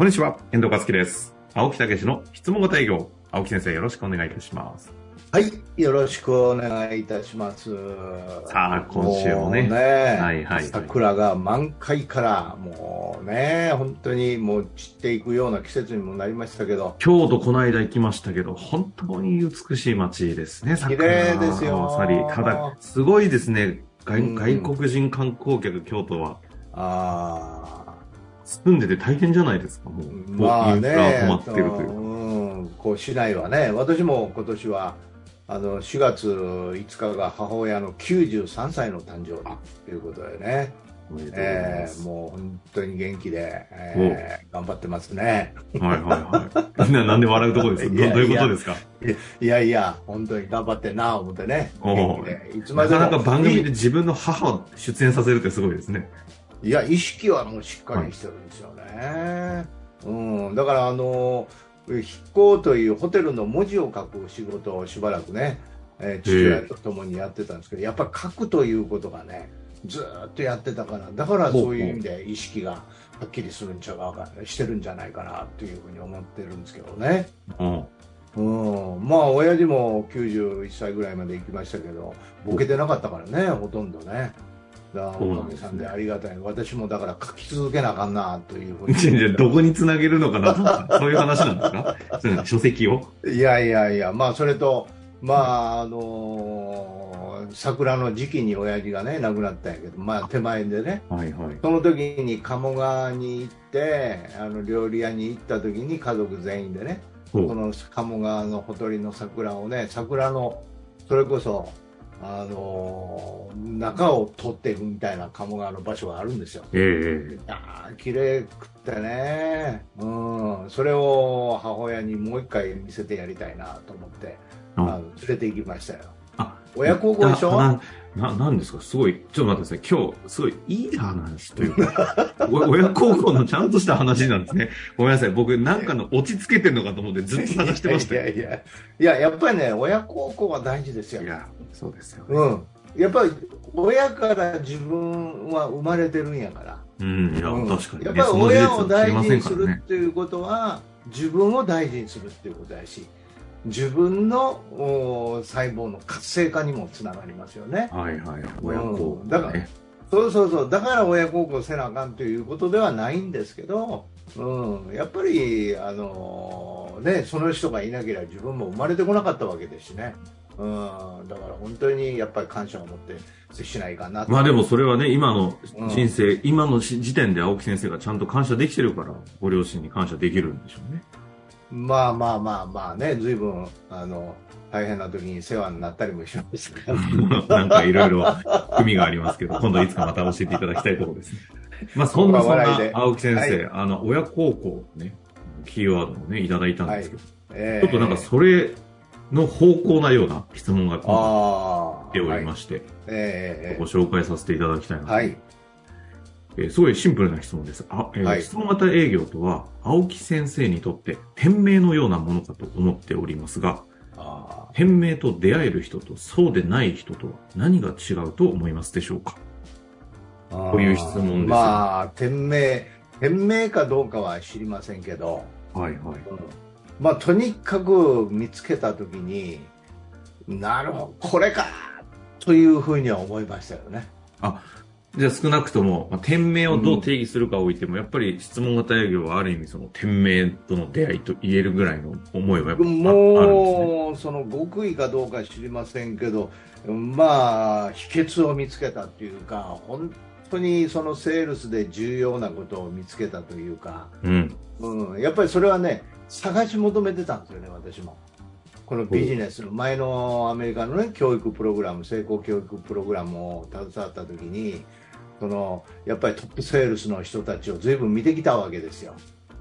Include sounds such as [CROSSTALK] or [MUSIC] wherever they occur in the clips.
こんにちは、遠藤和樹です。青木武の質問型営業。青木先生、よろしくお願いいたします。はい、よろしくお願いいたします。さあ今週もねうはいはい桜が満開から、もうね、本当にもう散っていくような季節にもなりましたけど、京都この間行きましたけど、本当に美しい街ですね、綺麗ですよただ、すごいですね、外うん外国人観光客、京都は。あ住んでて大変じゃないですか、もう。ーまあね止まってるというか。うん、こう市内はね、私も今年は、あの4月5日が母親の93歳の誕生日ということでね、でえーす。もう本当に元気で、えー頑張ってますね。はいはいはい。ななんで笑うとこですか？[LAUGHS] どういうことですか？いやいや、本当に頑張ってな思ってね、いつまでもなかなか番組で自分の母を出演させるってすごいですね。いや、意識はもうしっかりしてるんですよね。うん、だから、あの、筆行というホテルの文字を書く仕事をしばらくね、えー父親と共にやってたんですけど、やっぱり書くということがね、ずーっとやってたから、だからそういう意味で意識がはっきりするんちゃうか、してるんじゃないかなというふうに思ってるんですけどね。うん。うん、まあ親父も91歳ぐらいまで行きましたけどボケてなかったからねほとんどねだおかげさんでありがたい。私もだから書き続けなあかんなというふうに。[LAUGHS] じゃどこにつなげるのかなとそういう話なんですか？書籍を？いやいやいやまあそれとまああのー桜の時期に親父がね亡くなったんやけどまあ手前でね。はいはい。その時に鴨川に行ってあの料理屋に行った時に家族全員でねこの鴨川のほとりの桜をね桜のそれこそあのー中を通っていくみたいな鴨川の場所があるんですよ。えー綺麗くってね、うん、それを母親にもう一回見せてやりたいなと思って、ああの連れて行きましたよ。あ親孝行でしょ？なななんですか？すごい、ちょっと待ってください。今日、すごいいい話というか、お [LAUGHS] 親孝行のちゃんとした話なんですね。ごめんなさい。僕、なんかの落ち着けてるのかと思ってずっと探してましたよ。いやいやいや、いややっぱりね、親孝行は大事ですよい。や、そうですよね。うん、やっぱり親から自分は生まれてるんやから。うん、いや、うん確かに、ね。やっぱり親を大事にする。っていうことは、自分を大事にするっていうことやし、自分のお細胞の活性化にもつながりますよね。はいはい。親孝行、ね。だからそうそうそう、だから親孝行せなあかんということではないんですけど、うん、やっぱり、あのね、その人がいなければ自分も生まれてこなかったわけですしね。うん、だから本当にやっぱり感謝を持って接しないかなとまあでもそれはね、今のうん人生、今のし時点で青木先生がちゃんと感謝できてるから、ご両親に感謝できるんでしょうね。まあまあまあまあね、ずいぶん、あの、大変な時に世話になったりもしましたから。[LAUGHS] なんかいろいろ組がありますけど、今度いつかまた教えていただきたいところですね。まあそんなそんな青木先生、はあの、親孝行ね、キーワードをね、いただいたんですけど、えちょっとなんかそれの方向なような質問が来ておりまして、ええご紹介させていただきたいなと。はい。えーすごいシンプルな質問です。あえーはい。質問型営業とは、青木先生にとって店名のようなものかと思っておりますが、あ店名と出会える人とそうでない人とは何が違うと思いますでしょうか？あこういう質問ですよ。まあ、店名、店名かどうかは知りませんけど、はいはい。うん。まあ、とにかく見つけたときに、なるほど、これかというふうには思いましたよね。じゃあ少なくとも、まあ、店名をどう定義するかを置いても、やっぱり質問型営業はある意味その店名との出会いと言えるぐらいの思いは。もう、その極意かどうか知りませんけど、まあ、秘訣を見つけたというか、本当にそのセールスで重要なことを見つけたというか、うん。うん、やっぱりそれはね、探し求めてたんですよね、私も。このビジネスの前のアメリカの、ね、教育プログラム、成功教育プログラムを携わったときに、そのやっぱりトップセールスの人たちをずいぶん見てきたわけですよ。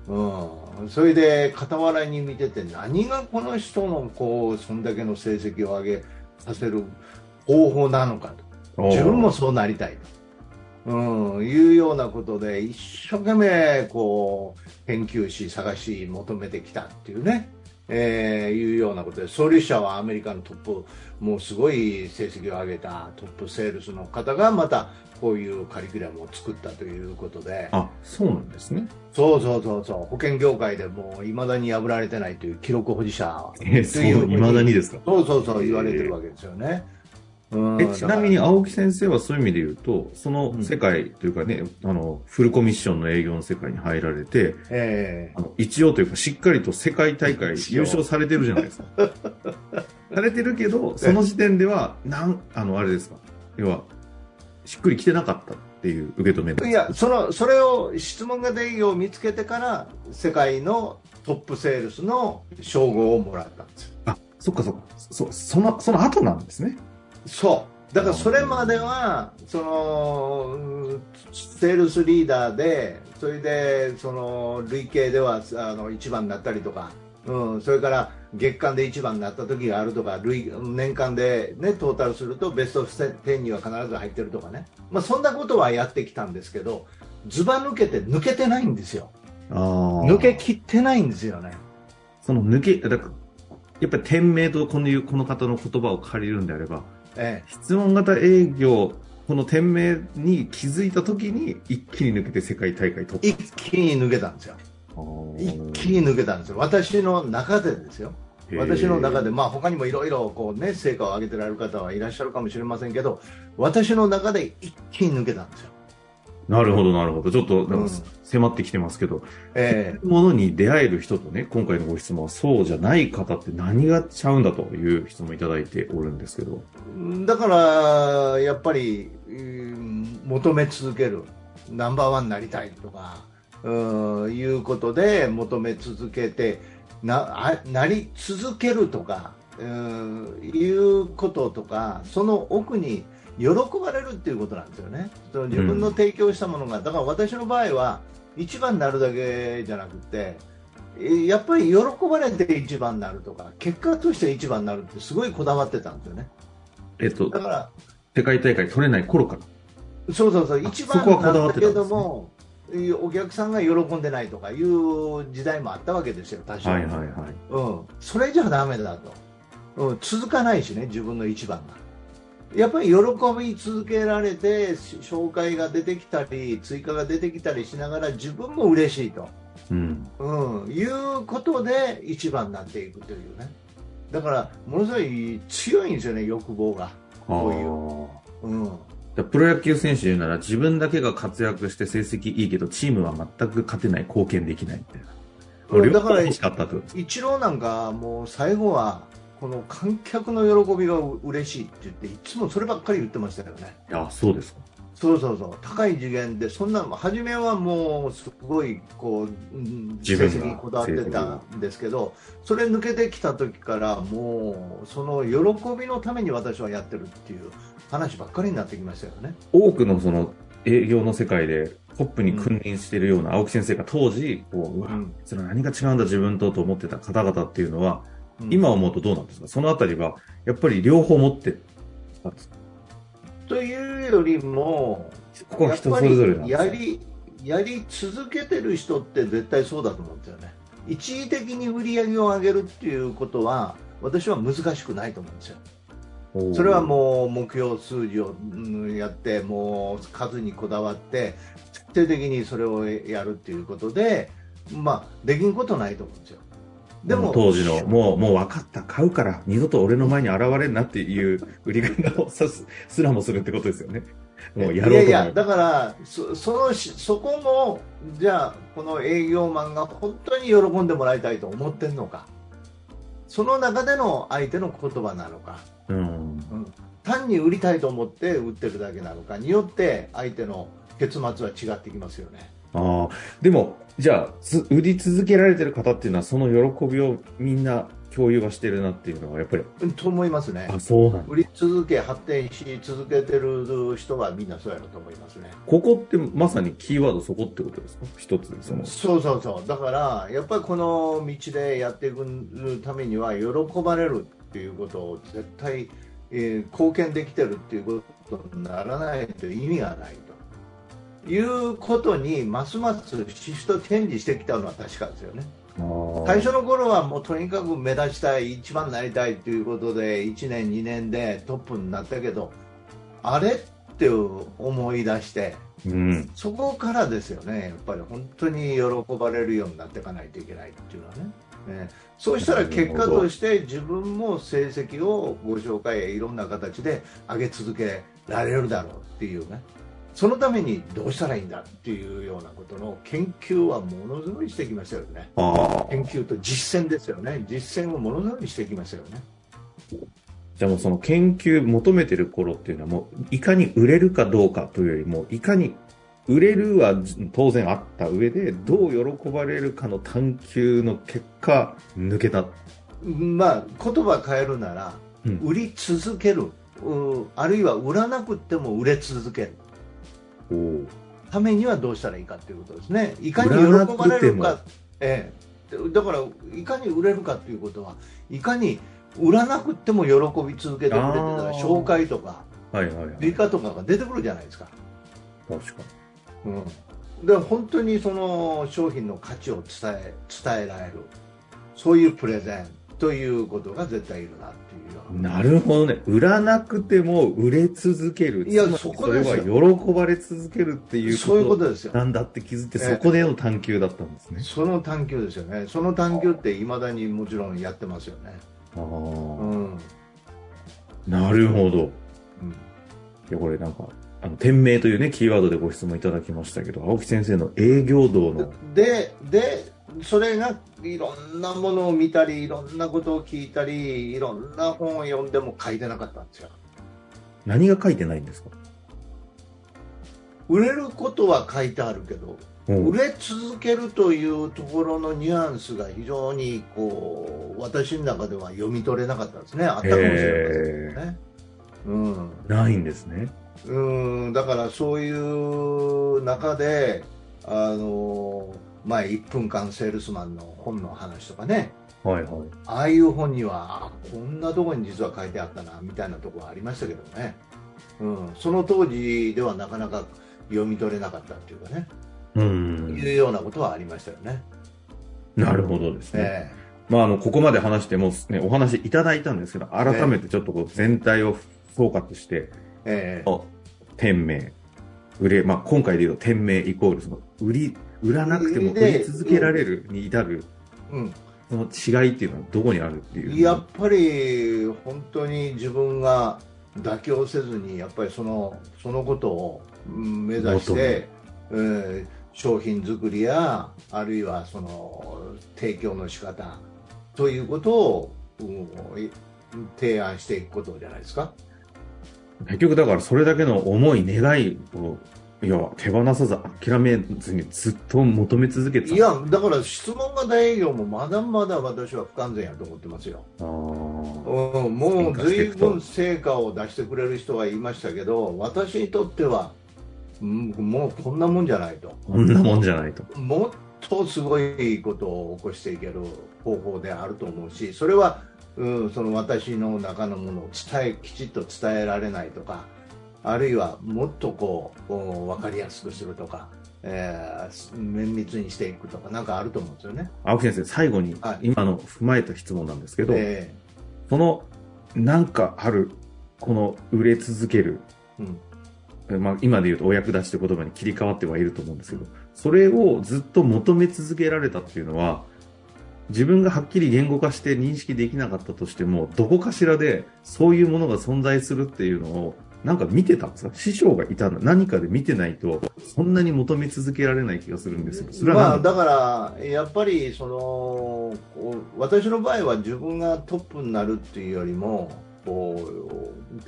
うん、それで傍らに見てて何がこの人のこうそんだけの成績を上げさせる方法なのかと。自分もそうなりたいと、うん、いうようなことで一生懸命こう研究し探し求めてきたっていうねえーいうようなことで、創立者はアメリカのトップ、もうすごい成績を上げたトップセールスの方がまたこういうカリキュラムを作ったということで、あ、そうなんですね。そうそうそうそう、保険業界でもう未だに破られてないという記録保持者いうふうに未だにですか？そうそうそう言われてるわけですよね。うんえちなみに青木先生はそういう意味で言うと、その世界というかね、あの、フルコミッションの営業の世界に入られて、らえあの一応というかしっかりと世界大会優勝されてるじゃないですか。[LAUGHS] されてるけど、その時点では、なん、あの、あれですか？要は、しっくりきてなかったっていう受け止めえいやそのそれを質問が営業を見つけてから世界のトップセールスの称号をもらったんですよ。あ、そっかそっか。そ、その、その後なんですね。そう。だからそれまではそのうんセールスリーダーでそれでその累計ではあの1番になったりとか、うん、それから月間で1番になった時があるとか累年間で、ね、トータルするとベスト10には必ず入ってるとかね、まあ、そんなことはやってきたんですけどずば抜けて抜けてないんですよ。抜けきってないんですよね。その抜け、だから、やっぱり店名とこのこの方の言葉を借りるんであれば、え質問型営業、この店名に気づいたときに一気に抜けて世界大会取え、った。一気に抜けたんですよ。一気に抜けたんですよ。私の中でですよ。私の中で、まあ他にもいろいろこうね成果を上げてられる方はいらっしゃるかもしれませんけど、私の中で一気に抜けたんですよ。なるほど、なるほど。ちょっと、なんかうん迫ってきてますけど、えものに出会える人とね、今回のご質問はそうじゃない方って何がちゃうんだという質問いただいておるんですけど。えだからやっぱり、うん求め続けるナンバーワンになりたいとかうんいうことで求め続けてなあなり続けるとかうんいうこととかその奥に喜ばれるっていうことなんですよね。その自分の提供したものが、だから私の場合は一番になるだけじゃなくてえやっぱり喜ばれて一番になるとか結果として一番になるってすごいこだわってたんですよね。えっとだ、から世界大会取れない頃から。そうそうそう、一番なんだけども、お客さんが喜んでないとかいう時代もあったわけですよ、多少。はいはいはい。うん、それじゃダメだと、うん、続かないしね、自分の一番が。やっぱり喜び続けられて、し紹介が出てきたり、追加が出てきたりしながら、自分も嬉しいと、うん。うん、いうことで一番になっていくというね。だから、ものすごい強いんですよね、欲望が。こういう。うんプロ野球選手で言うなら自分だけが活躍して成績いいけどチームは全く勝てない貢献できないみたいな。うんだから両方欲しかったってことですイチローなんかもう最後はこの観客の喜びが嬉しいって言っていつもそればっかり言ってましたよね。いや、そうですか。そうそうそう。高い次元でそんなの初めはもうすごいこううんにこだわってたんですけどそれ抜けてきた時からもうその喜びのために私はやってるっていう話ばっかりになってきましたよね。多くのその営業の世界でトップに君臨しているような青木先生が当時、こう、うわうん。それ何が違うんだ自分とと思ってた方々っていうのは、うん今思うとどうなんですか？そのあたりは、やっぱり両方持ってたんですかというよりもここは人それぞれなんですね。やりやり続けてる人って絶対そうだと思うんですよね。一時的に売り上げを上げるっていうことは私は難しくないと思うんですよ。それはもう目標数字をうんやってもう数にこだわって徹底的にそれをやるっていうことでまあできんことないと思うんですよでも当時の、もう、もう分かった、買うから、二度と俺の前に現れんなっていう売り方をさす、すらもするってことですよね。もうやろうと思いやいや、だから、そそのしそこも、じゃあ、この営業マンが本当に喜んでもらいたいと思ってるのか、その中での相手の言葉なのか、うん。単に売りたいと思って売ってるだけなのかによって、相手の結末は違ってきますよね。ああ、でも、じゃあ、つ売り続けられてる方っていうのは、その喜びをみんな共有はしてるなっていうのは、やっぱり、うんと思いますね。あ、そうなんだ。売り続け、発展し続けてる人はみんなそうやろうと思いますね。ここってまさにキーワードそこってことですか？一つ、その。そうそうそう、だからやっぱりこの道でやっていくためには、喜ばれるっていうことを絶対、えー貢献できてるっていうことにならないと意味がないと。いうことにますますシフトチェンジしてきたのは確かですよね。あ最初の頃はもうとにかく目立ちたい、一番になりたいということで、1年、2年でトップになったけど、あれって思い出して、うん。そこからですよね、やっぱり本当に喜ばれるようになっていかないといけないっていうのはね。ねそうしたら結果として自分も成績をご紹介やいろんな形で上げ続けられるだろうっていうね。そのためにどうしたらいいんだっていうようなことの研究はものすごいしてきましたよね。研究と実践ですよね。実践をものすごいしてきましたよね。じゃあもうその研究求めてる頃っていうのはもういかに売れるかどうかというよりもいかに売れるは当然あった上でどう喜ばれるかの探求の結果抜けた。まあ、言葉変えるなら、うん売り続ける。うあるいは売らなくても売れ続ける。ためにはどうしたらいいかということですね。いかに喜ばれるか、ええ、でだからいかに売れるかということはいかに売らなくても喜び続けてくれてたら紹介とかはいはいはい。理科とかが出てくるじゃないですか。確かうん、で本当にその商品の価値を伝え伝えられるそういうプレゼンということが絶対いるなっていう。な。なるほどね。売らなくても売れ続ける。いやそこれは喜ばれ続けるっていうそういうこことですよ。なんだって気づいて、ええそこでの探求だったんですね。その探求ですよね。その探求っていまだにもちろんやってますよね。ああ、うん。なるほど。うんいや、これなんか、あの、店名というね、キーワードでご質問いただきましたけど、青木先生の営業道の、で、で、それがいろんなものを見たり、いろんなことを聞いたり、いろんな本を読んでも書いてなかったんですよ。何が書いてないんですか？売れることは書いてあるけど、うん売れ続けるというところのニュアンスが非常にこう私の中では読み取れなかったですね、あったかもしれませね。うんないんですね。うんだからそういう中で、あの前、1分間セールスマンの本の話とかね、はいはい。ああいう本には、あこんなところに実は書いてあったなみたいなところはありましたけどね、うん、その当時ではなかなか読み取れなかったっていうかね、うん。いうようなことはありましたよね。なるほどですね。えまあ、あの、ここまで話しても、ね、お話いただいたんですけど、改めてちょっとこう、全体を総括して、えええあ店名、売れ、まあ、今回で言うと店名イコール、その、売り、売らなくても売り続けられるに至る、うん、その違いっていうのはどこにあるっていう。やっぱり本当に自分が妥協せずにやっぱりそのそのことをうん目指して、えー商品作りやあるいはその提供の仕方ということを、うんい提案していくことじゃないですか。結局だからそれだけの思い、願いを、いや、手放さず諦めずにずっと求め続けてた。いやだから質問型営業もまだまだ私は不完全やと思ってますよ。あーうん、も進う随分成果を出してくれる人はいましたけど私にとっては、うんもうこんなもんじゃないとこんなもんじゃないと。もっとすごいことを起こしていける方法であると思うしそれは、うん、その私の中のものを伝えきちっと伝えられないとかあるいはもっとこううん分かりやすくするとか、えー綿密にしていくとかなんかあると思うんですよね。青木先生、最後にはい。今の踏まえた質問なんですけど、えその、なんかある、この売れ続ける、ーうん。まあ、今で言うとお役立ちという言葉に切り替わってはいると思うんですけど、それをずっと求め続けられたっていうのは、自分がはっきり言語化して認識できなかったとしても、どこかしらでそういうものが存在するっていうのを、なんか見てたんですか？師匠がいたの何かで見てないと、そんなに求め続けられない気がするんですよ。それまあ、だだから、やっぱりその私の場合は自分がトップになるっていうよりもこ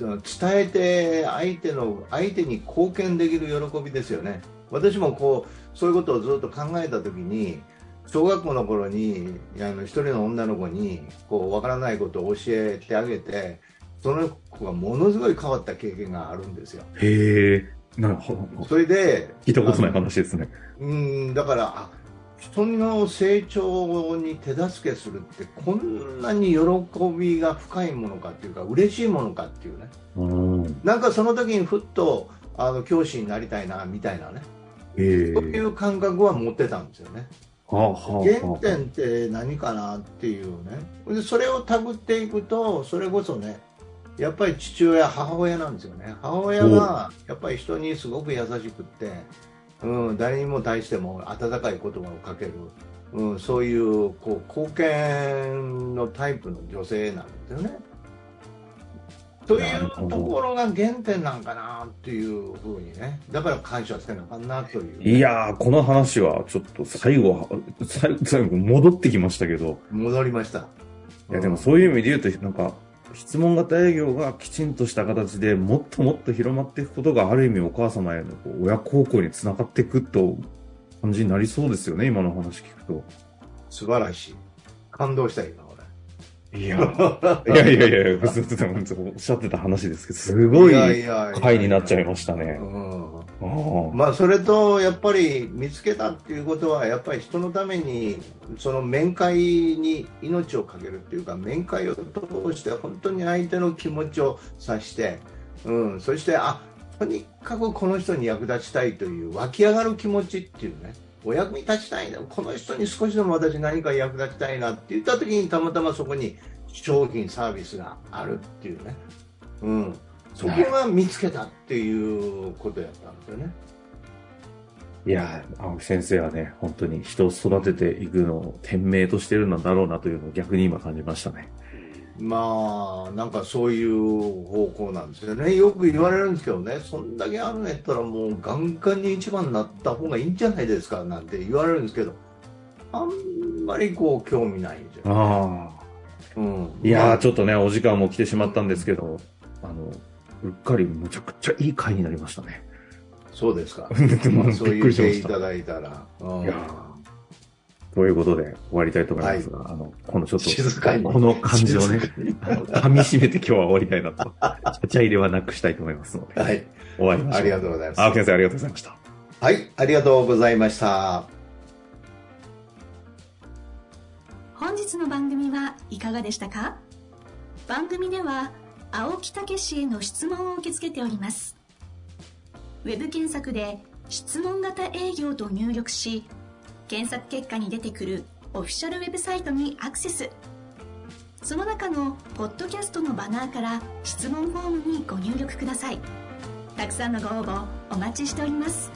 う伝えて相手の相手に貢献できる喜びですよね。私もこうそういうことをずっと考えたときに小学校の頃にあの一人の女の子にこうわからないことを教えてあげてその子がものすごい変わった経験があるんですよ。へえ、なほそれで聞いたことない話ですね。うんだからあ人の成長に手助けするってこんなに喜びが深いものかっていうか嬉しいものかっていうねうん。なんかその時にふっとあの教師になりたいなみたいなねへえ。そういう感覚は持ってたんですよね。はあはあはあ原点って何かなっていうねでそれをたぐっていくとそれこそねやっぱり父親母親なんですよね。母親がやっぱり人にすごく優しくって、うん、誰にも対しても温かい言葉をかける、うん、そういうこう貢献のタイプの女性なんですよね。というところが原点なんかなっていうふうにね。だから感謝せなあかんなという。いやー、この話はちょっと最後は、最後、最後戻ってきましたけど、戻りました。いやでもそういう意味で言うと、なんか、質問型営業がきちんとした形でもっともっと広まっていくことがある意味お母様へのこう親孝行につながっていくと感じになりそうですよね、今の話聞くと。素晴らしい。感動した今いや、[LAUGHS] いやいやいや、おっしゃってた話ですけど、すごい回になっちゃいましたね。まあそれとやっぱり見つけたっていうことはやっぱり人のためにその面会に命をかけるっていうか面会を通して本当に相手の気持ちを察して、うん、そしてあとにかくこの人に役立ちたいという湧き上がる気持ちっていうねお役に立ちたいなこの人に少しでも私何か役立ちたいなって言った時にたまたまそこに商品サービスがあるっていうね、うん、そこが見つけたっていうことやったんですよね。いや、青木先生はね、本当に人を育てていくのを天命としてるんだろうなというのを逆に今感じましたね。まあ、なんかそういう方向なんですよね。よく言われるんですけどね、そんだけあるんやったらもうガンガンに一番になった方がいいんじゃないですかなんて言われるんですけど、あんまりこう興味ないんですよ。ああ。うん、いやー、まあちょっとね、お時間も来てしまったんですけど、あの、うっかりむちゃくちゃいい回になりましたね。そうですか。[LAUGHS] まあ、そう言。っていただいたら。うんいやーということで終わりたいと思いますが、あの、このちょっと、静かにこの感じをね噛み締めて今日は終わりたいなと、[LAUGHS] ちゃちゃ入れはなくしたいと思いますので、はい。終わりましょう。ありがとうございます。青木先生ありがとうございました。はい、ありがとうございました。本日の番組はいかがでしたか？番組では青木武氏への質問を受け付けておりますウェブ検索で「質問型営業」と入力し検索結果に出てくるオフィシャルウェブサイトにアクセス。その中のポッドキャストのバナーから質問フォームにご入力ください。たくさんのご応募お待ちしております。